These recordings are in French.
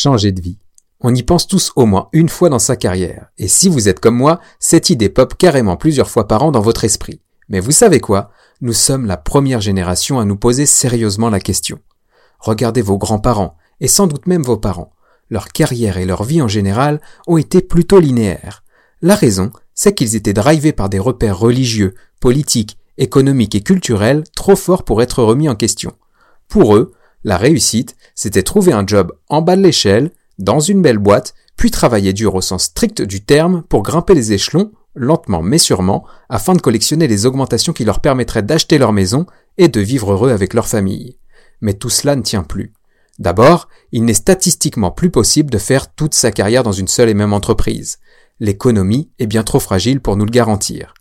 changer de vie. On y pense tous au moins une fois dans sa carrière, et si vous êtes comme moi, cette idée pop carrément plusieurs fois par an dans votre esprit. Mais vous savez quoi? Nous sommes la première génération à nous poser sérieusement la question. Regardez vos grands-parents, et sans doute même vos parents. Leur carrière et leur vie en général ont été plutôt linéaires. La raison, c'est qu'ils étaient drivés par des repères religieux, politiques, économiques et culturels trop forts pour être remis en question. Pour eux, la réussite, c'était trouver un job en bas de l'échelle, dans une belle boîte, puis travailler dur au sens strict du terme pour grimper les échelons, lentement mais sûrement, afin de collectionner les augmentations qui leur permettraient d'acheter leur maison et de vivre heureux avec leur famille. Mais tout cela ne tient plus. D'abord, il n'est statistiquement plus possible de faire toute sa carrière dans une seule et même entreprise. L'économie est bien trop fragile pour nous le garantir.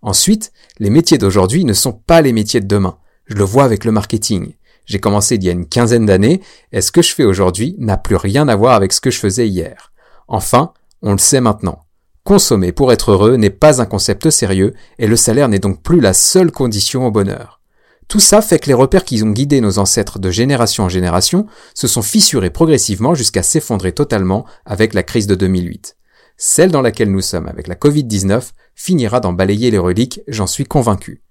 Ensuite, les métiers d'aujourd'hui ne sont pas les métiers de demain. Je le vois avec le marketing. J'ai commencé il y a une quinzaine d'années, et ce que je fais aujourd'hui n'a plus rien à voir avec ce que je faisais hier. Enfin, on le sait maintenant. Consommer pour être heureux n'est pas un concept sérieux, et le salaire n'est donc plus la seule condition au bonheur. Tout ça fait que les repères qui ont guidé nos ancêtres de génération en génération se sont fissurés progressivement jusqu'à s'effondrer totalement avec la crise de 2008. Celle dans laquelle nous sommes avec la Covid-19 finira d'en balayer les reliques, j'en suis convaincu.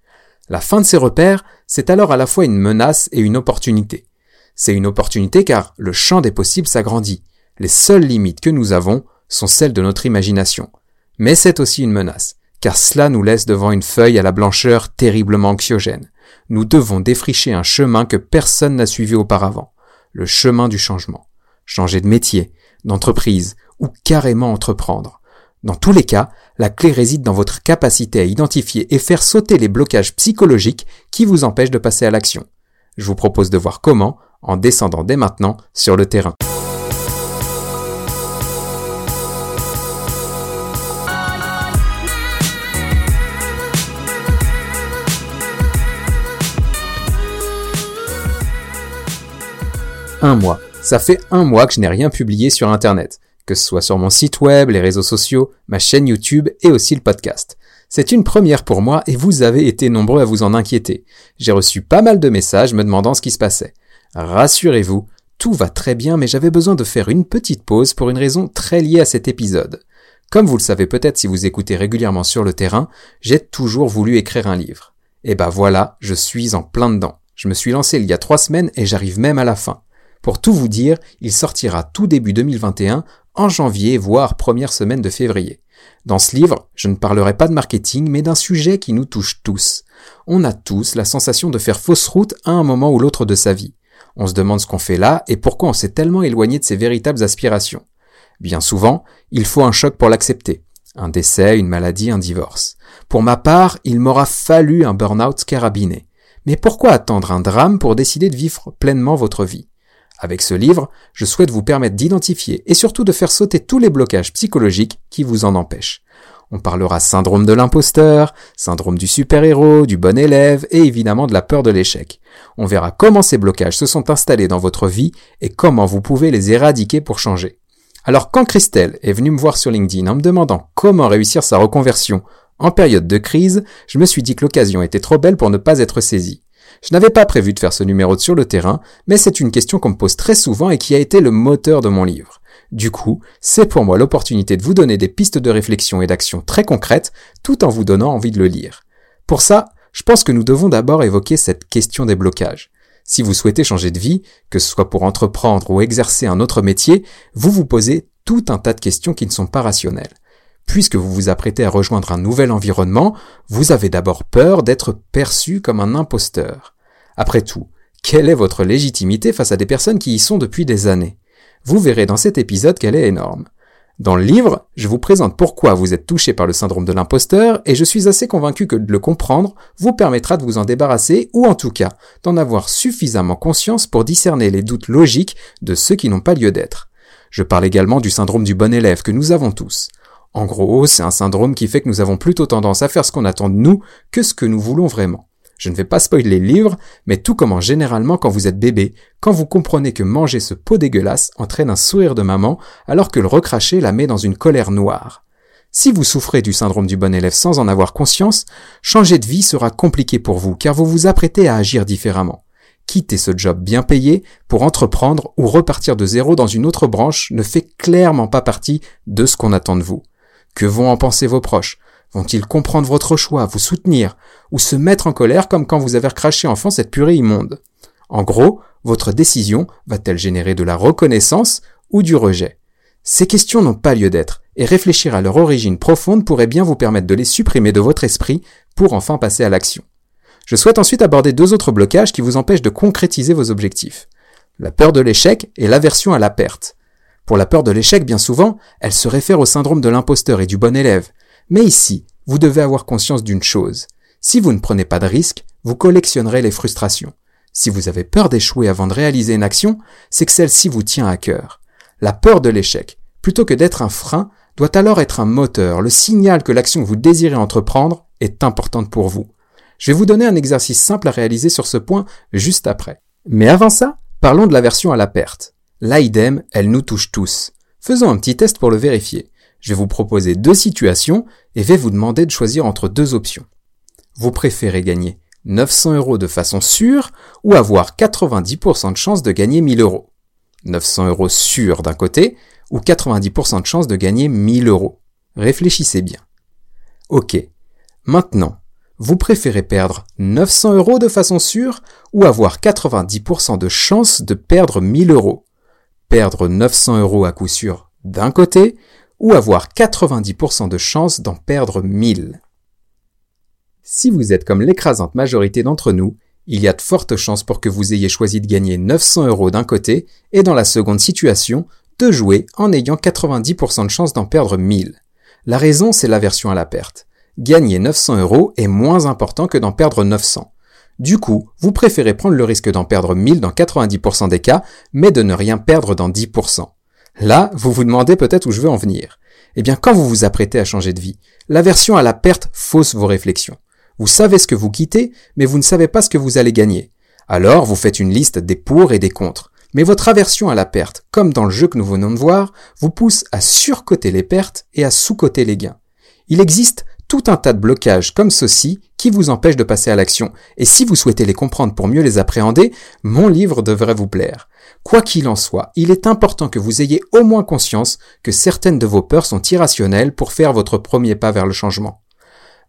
La fin de ces repères, c'est alors à la fois une menace et une opportunité. C'est une opportunité car le champ des possibles s'agrandit. Les seules limites que nous avons sont celles de notre imagination. Mais c'est aussi une menace, car cela nous laisse devant une feuille à la blancheur terriblement anxiogène. Nous devons défricher un chemin que personne n'a suivi auparavant, le chemin du changement. Changer de métier, d'entreprise ou carrément entreprendre. Dans tous les cas, la clé réside dans votre capacité à identifier et faire sauter les blocages psychologiques qui vous empêchent de passer à l'action. Je vous propose de voir comment en descendant dès maintenant sur le terrain. Un mois. Ça fait un mois que je n'ai rien publié sur Internet que ce soit sur mon site web, les réseaux sociaux, ma chaîne YouTube et aussi le podcast. C'est une première pour moi et vous avez été nombreux à vous en inquiéter. J'ai reçu pas mal de messages me demandant ce qui se passait. Rassurez-vous, tout va très bien mais j'avais besoin de faire une petite pause pour une raison très liée à cet épisode. Comme vous le savez peut-être si vous écoutez régulièrement sur le terrain, j'ai toujours voulu écrire un livre. Et bah voilà, je suis en plein dedans. Je me suis lancé il y a trois semaines et j'arrive même à la fin. Pour tout vous dire, il sortira tout début 2021 en janvier, voire première semaine de février. Dans ce livre, je ne parlerai pas de marketing, mais d'un sujet qui nous touche tous. On a tous la sensation de faire fausse route à un moment ou l'autre de sa vie. On se demande ce qu'on fait là et pourquoi on s'est tellement éloigné de ses véritables aspirations. Bien souvent, il faut un choc pour l'accepter. Un décès, une maladie, un divorce. Pour ma part, il m'aura fallu un burn-out carabiné. Mais pourquoi attendre un drame pour décider de vivre pleinement votre vie? Avec ce livre, je souhaite vous permettre d'identifier et surtout de faire sauter tous les blocages psychologiques qui vous en empêchent. On parlera syndrome de l'imposteur, syndrome du super-héros, du bon élève et évidemment de la peur de l'échec. On verra comment ces blocages se sont installés dans votre vie et comment vous pouvez les éradiquer pour changer. Alors quand Christelle est venue me voir sur LinkedIn en me demandant comment réussir sa reconversion en période de crise, je me suis dit que l'occasion était trop belle pour ne pas être saisie. Je n'avais pas prévu de faire ce numéro sur le terrain, mais c'est une question qu'on me pose très souvent et qui a été le moteur de mon livre. Du coup, c'est pour moi l'opportunité de vous donner des pistes de réflexion et d'action très concrètes, tout en vous donnant envie de le lire. Pour ça, je pense que nous devons d'abord évoquer cette question des blocages. Si vous souhaitez changer de vie, que ce soit pour entreprendre ou exercer un autre métier, vous vous posez tout un tas de questions qui ne sont pas rationnelles. Puisque vous vous apprêtez à rejoindre un nouvel environnement, vous avez d'abord peur d'être perçu comme un imposteur. Après tout, quelle est votre légitimité face à des personnes qui y sont depuis des années? Vous verrez dans cet épisode qu'elle est énorme. Dans le livre, je vous présente pourquoi vous êtes touché par le syndrome de l'imposteur et je suis assez convaincu que de le comprendre vous permettra de vous en débarrasser ou en tout cas d'en avoir suffisamment conscience pour discerner les doutes logiques de ceux qui n'ont pas lieu d'être. Je parle également du syndrome du bon élève que nous avons tous. En gros, c'est un syndrome qui fait que nous avons plutôt tendance à faire ce qu'on attend de nous que ce que nous voulons vraiment. Je ne vais pas spoiler le livre, mais tout commence généralement quand vous êtes bébé, quand vous comprenez que manger ce pot dégueulasse entraîne un sourire de maman, alors que le recracher la met dans une colère noire. Si vous souffrez du syndrome du bon élève sans en avoir conscience, changer de vie sera compliqué pour vous, car vous vous apprêtez à agir différemment. quitter ce job bien payé pour entreprendre ou repartir de zéro dans une autre branche ne fait clairement pas partie de ce qu'on attend de vous. Que vont en penser vos proches? Vont-ils comprendre votre choix, vous soutenir, ou se mettre en colère comme quand vous avez recraché enfant cette purée immonde? En gros, votre décision va-t-elle générer de la reconnaissance ou du rejet? Ces questions n'ont pas lieu d'être, et réfléchir à leur origine profonde pourrait bien vous permettre de les supprimer de votre esprit pour enfin passer à l'action. Je souhaite ensuite aborder deux autres blocages qui vous empêchent de concrétiser vos objectifs. La peur de l'échec et l'aversion à la perte. Pour la peur de l'échec, bien souvent, elle se réfère au syndrome de l'imposteur et du bon élève. Mais ici, vous devez avoir conscience d'une chose. Si vous ne prenez pas de risques, vous collectionnerez les frustrations. Si vous avez peur d'échouer avant de réaliser une action, c'est que celle-ci vous tient à cœur. La peur de l'échec, plutôt que d'être un frein, doit alors être un moteur, le signal que l'action que vous désirez entreprendre est importante pour vous. Je vais vous donner un exercice simple à réaliser sur ce point juste après. Mais avant ça, parlons de l'aversion à la perte. L'AIDEM, elle nous touche tous. Faisons un petit test pour le vérifier. Je vais vous proposer deux situations et vais vous demander de choisir entre deux options. Vous préférez gagner 900 euros de façon sûre ou avoir 90% de chance de gagner 1000 euros? 900 euros sûrs d'un côté ou 90% de chance de gagner 1000 euros? Réfléchissez bien. Ok. Maintenant, vous préférez perdre 900 euros de façon sûre ou avoir 90% de chance de perdre 1000 euros? Perdre 900 euros à coup sûr d'un côté ou avoir 90% de chance d'en perdre 1000 Si vous êtes comme l'écrasante majorité d'entre nous, il y a de fortes chances pour que vous ayez choisi de gagner 900 euros d'un côté et dans la seconde situation, de jouer en ayant 90% de chance d'en perdre 1000. La raison, c'est l'aversion à la perte gagner 900 euros est moins important que d'en perdre 900. Du coup, vous préférez prendre le risque d'en perdre 1000 dans 90% des cas, mais de ne rien perdre dans 10%. Là, vous vous demandez peut-être où je veux en venir. Eh bien, quand vous vous apprêtez à changer de vie, l'aversion à la perte fausse vos réflexions. Vous savez ce que vous quittez, mais vous ne savez pas ce que vous allez gagner. Alors, vous faites une liste des pour et des contre. Mais votre aversion à la perte, comme dans le jeu que nous venons de voir, vous pousse à surcoter les pertes et à sous-coter les gains. Il existe tout un tas de blocages comme ceci qui vous empêchent de passer à l'action. Et si vous souhaitez les comprendre pour mieux les appréhender, mon livre devrait vous plaire. Quoi qu'il en soit, il est important que vous ayez au moins conscience que certaines de vos peurs sont irrationnelles pour faire votre premier pas vers le changement.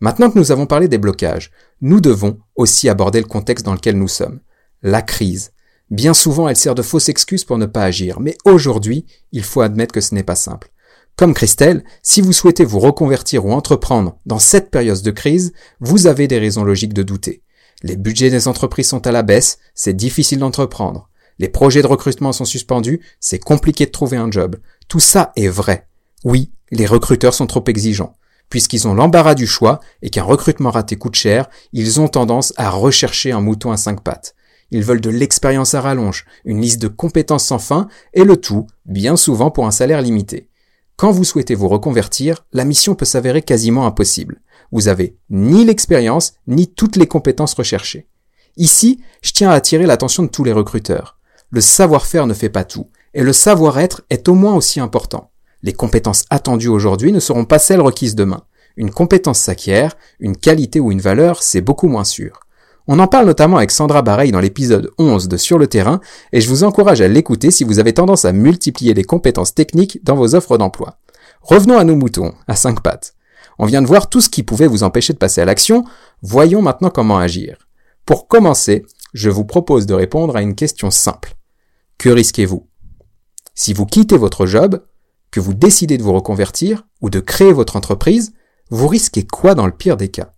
Maintenant que nous avons parlé des blocages, nous devons aussi aborder le contexte dans lequel nous sommes. La crise. Bien souvent, elle sert de fausse excuse pour ne pas agir, mais aujourd'hui, il faut admettre que ce n'est pas simple. Comme Christelle, si vous souhaitez vous reconvertir ou entreprendre dans cette période de crise, vous avez des raisons logiques de douter. Les budgets des entreprises sont à la baisse, c'est difficile d'entreprendre. Les projets de recrutement sont suspendus, c'est compliqué de trouver un job. Tout ça est vrai. Oui, les recruteurs sont trop exigeants. Puisqu'ils ont l'embarras du choix et qu'un recrutement raté coûte cher, ils ont tendance à rechercher un mouton à cinq pattes. Ils veulent de l'expérience à rallonge, une liste de compétences sans fin, et le tout, bien souvent pour un salaire limité. Quand vous souhaitez vous reconvertir, la mission peut s'avérer quasiment impossible. Vous avez ni l'expérience, ni toutes les compétences recherchées. Ici, je tiens à attirer l'attention de tous les recruteurs. Le savoir-faire ne fait pas tout, et le savoir-être est au moins aussi important. Les compétences attendues aujourd'hui ne seront pas celles requises demain. Une compétence s'acquiert, une qualité ou une valeur, c'est beaucoup moins sûr. On en parle notamment avec Sandra Bareil dans l'épisode 11 de Sur le terrain, et je vous encourage à l'écouter si vous avez tendance à multiplier les compétences techniques dans vos offres d'emploi. Revenons à nos moutons, à cinq pattes. On vient de voir tout ce qui pouvait vous empêcher de passer à l'action, voyons maintenant comment agir. Pour commencer, je vous propose de répondre à une question simple. Que risquez-vous? Si vous quittez votre job, que vous décidez de vous reconvertir ou de créer votre entreprise, vous risquez quoi dans le pire des cas?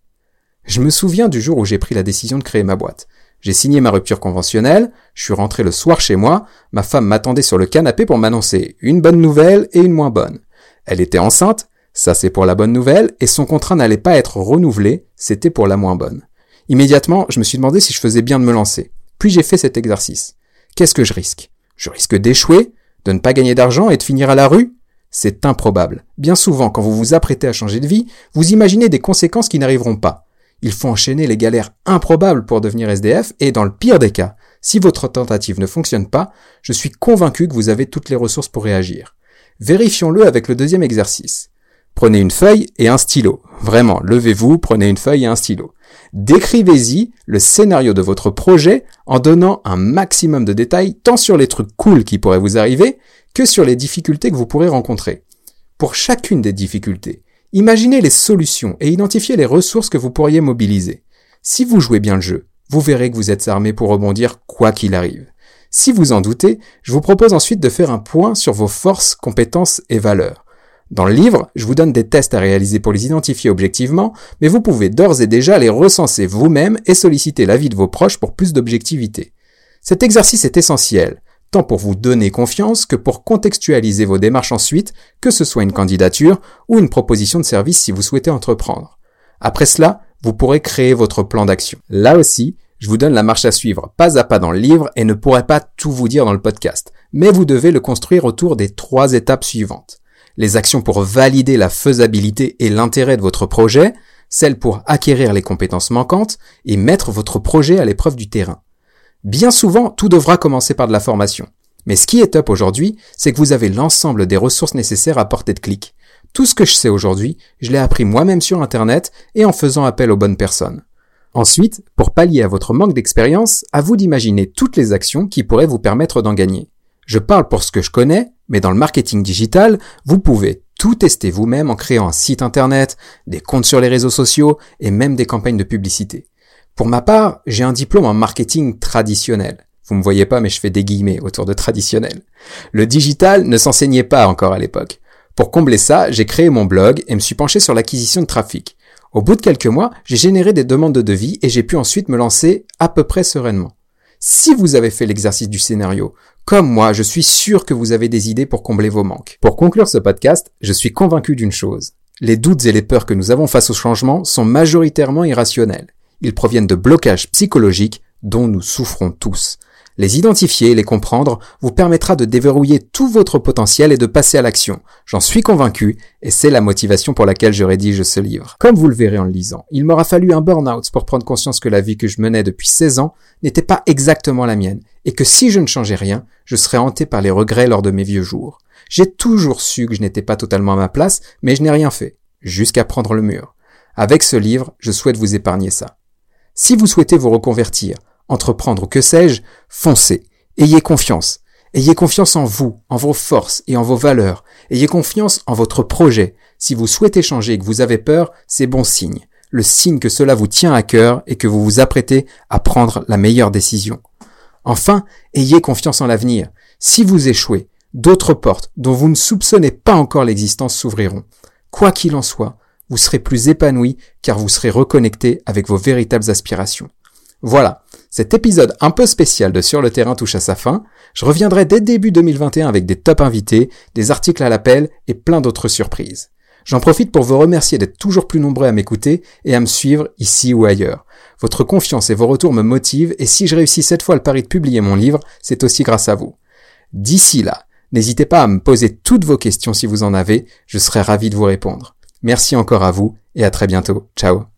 Je me souviens du jour où j'ai pris la décision de créer ma boîte. J'ai signé ma rupture conventionnelle, je suis rentré le soir chez moi, ma femme m'attendait sur le canapé pour m'annoncer une bonne nouvelle et une moins bonne. Elle était enceinte, ça c'est pour la bonne nouvelle, et son contrat n'allait pas être renouvelé, c'était pour la moins bonne. Immédiatement, je me suis demandé si je faisais bien de me lancer. Puis j'ai fait cet exercice. Qu'est-ce que je risque? Je risque d'échouer, de ne pas gagner d'argent et de finir à la rue? C'est improbable. Bien souvent, quand vous vous apprêtez à changer de vie, vous imaginez des conséquences qui n'arriveront pas. Il faut enchaîner les galères improbables pour devenir SDF et dans le pire des cas, si votre tentative ne fonctionne pas, je suis convaincu que vous avez toutes les ressources pour réagir. Vérifions-le avec le deuxième exercice. Prenez une feuille et un stylo. Vraiment, levez-vous, prenez une feuille et un stylo. Décrivez-y le scénario de votre projet en donnant un maximum de détails tant sur les trucs cool qui pourraient vous arriver que sur les difficultés que vous pourrez rencontrer. Pour chacune des difficultés, imaginez les solutions et identifiez les ressources que vous pourriez mobiliser. Si vous jouez bien le jeu, vous verrez que vous êtes armé pour rebondir quoi qu'il arrive. Si vous en doutez, je vous propose ensuite de faire un point sur vos forces, compétences et valeurs. Dans le livre, je vous donne des tests à réaliser pour les identifier objectivement, mais vous pouvez d'ores et déjà les recenser vous-même et solliciter l'avis de vos proches pour plus d'objectivité. Cet exercice est essentiel, pour vous donner confiance que pour contextualiser vos démarches ensuite, que ce soit une candidature ou une proposition de service si vous souhaitez entreprendre. Après cela, vous pourrez créer votre plan d'action. Là aussi, je vous donne la marche à suivre pas à pas dans le livre et ne pourrai pas tout vous dire dans le podcast, mais vous devez le construire autour des trois étapes suivantes les actions pour valider la faisabilité et l'intérêt de votre projet, celles pour acquérir les compétences manquantes et mettre votre projet à l'épreuve du terrain. Bien souvent, tout devra commencer par de la formation. Mais ce qui est top aujourd'hui, c'est que vous avez l'ensemble des ressources nécessaires à portée de clic. Tout ce que je sais aujourd'hui, je l'ai appris moi-même sur Internet et en faisant appel aux bonnes personnes. Ensuite, pour pallier à votre manque d'expérience, à vous d'imaginer toutes les actions qui pourraient vous permettre d'en gagner. Je parle pour ce que je connais, mais dans le marketing digital, vous pouvez tout tester vous-même en créant un site internet, des comptes sur les réseaux sociaux et même des campagnes de publicité. Pour ma part, j'ai un diplôme en marketing traditionnel. Vous me voyez pas, mais je fais des guillemets autour de traditionnel. Le digital ne s'enseignait pas encore à l'époque. Pour combler ça, j'ai créé mon blog et me suis penché sur l'acquisition de trafic. Au bout de quelques mois, j'ai généré des demandes de devis et j'ai pu ensuite me lancer à peu près sereinement. Si vous avez fait l'exercice du scénario, comme moi, je suis sûr que vous avez des idées pour combler vos manques. Pour conclure ce podcast, je suis convaincu d'une chose. Les doutes et les peurs que nous avons face au changement sont majoritairement irrationnels. Ils proviennent de blocages psychologiques dont nous souffrons tous. Les identifier et les comprendre vous permettra de déverrouiller tout votre potentiel et de passer à l'action. J'en suis convaincu et c'est la motivation pour laquelle je rédige ce livre. Comme vous le verrez en le lisant, il m'aura fallu un burn-out pour prendre conscience que la vie que je menais depuis 16 ans n'était pas exactement la mienne et que si je ne changeais rien, je serais hanté par les regrets lors de mes vieux jours. J'ai toujours su que je n'étais pas totalement à ma place, mais je n'ai rien fait, jusqu'à prendre le mur. Avec ce livre, je souhaite vous épargner ça. Si vous souhaitez vous reconvertir, entreprendre que sais-je, foncez. Ayez confiance. Ayez confiance en vous, en vos forces et en vos valeurs. Ayez confiance en votre projet. Si vous souhaitez changer et que vous avez peur, c'est bon signe. Le signe que cela vous tient à cœur et que vous vous apprêtez à prendre la meilleure décision. Enfin, ayez confiance en l'avenir. Si vous échouez, d'autres portes dont vous ne soupçonnez pas encore l'existence s'ouvriront. Quoi qu'il en soit, vous serez plus épanoui car vous serez reconnecté avec vos véritables aspirations. Voilà, cet épisode un peu spécial de Sur le terrain touche à sa fin. Je reviendrai dès début 2021 avec des top invités, des articles à l'appel et plein d'autres surprises. J'en profite pour vous remercier d'être toujours plus nombreux à m'écouter et à me suivre ici ou ailleurs. Votre confiance et vos retours me motivent et si je réussis cette fois le pari de publier mon livre, c'est aussi grâce à vous. D'ici là, n'hésitez pas à me poser toutes vos questions si vous en avez, je serai ravi de vous répondre. Merci encore à vous et à très bientôt. Ciao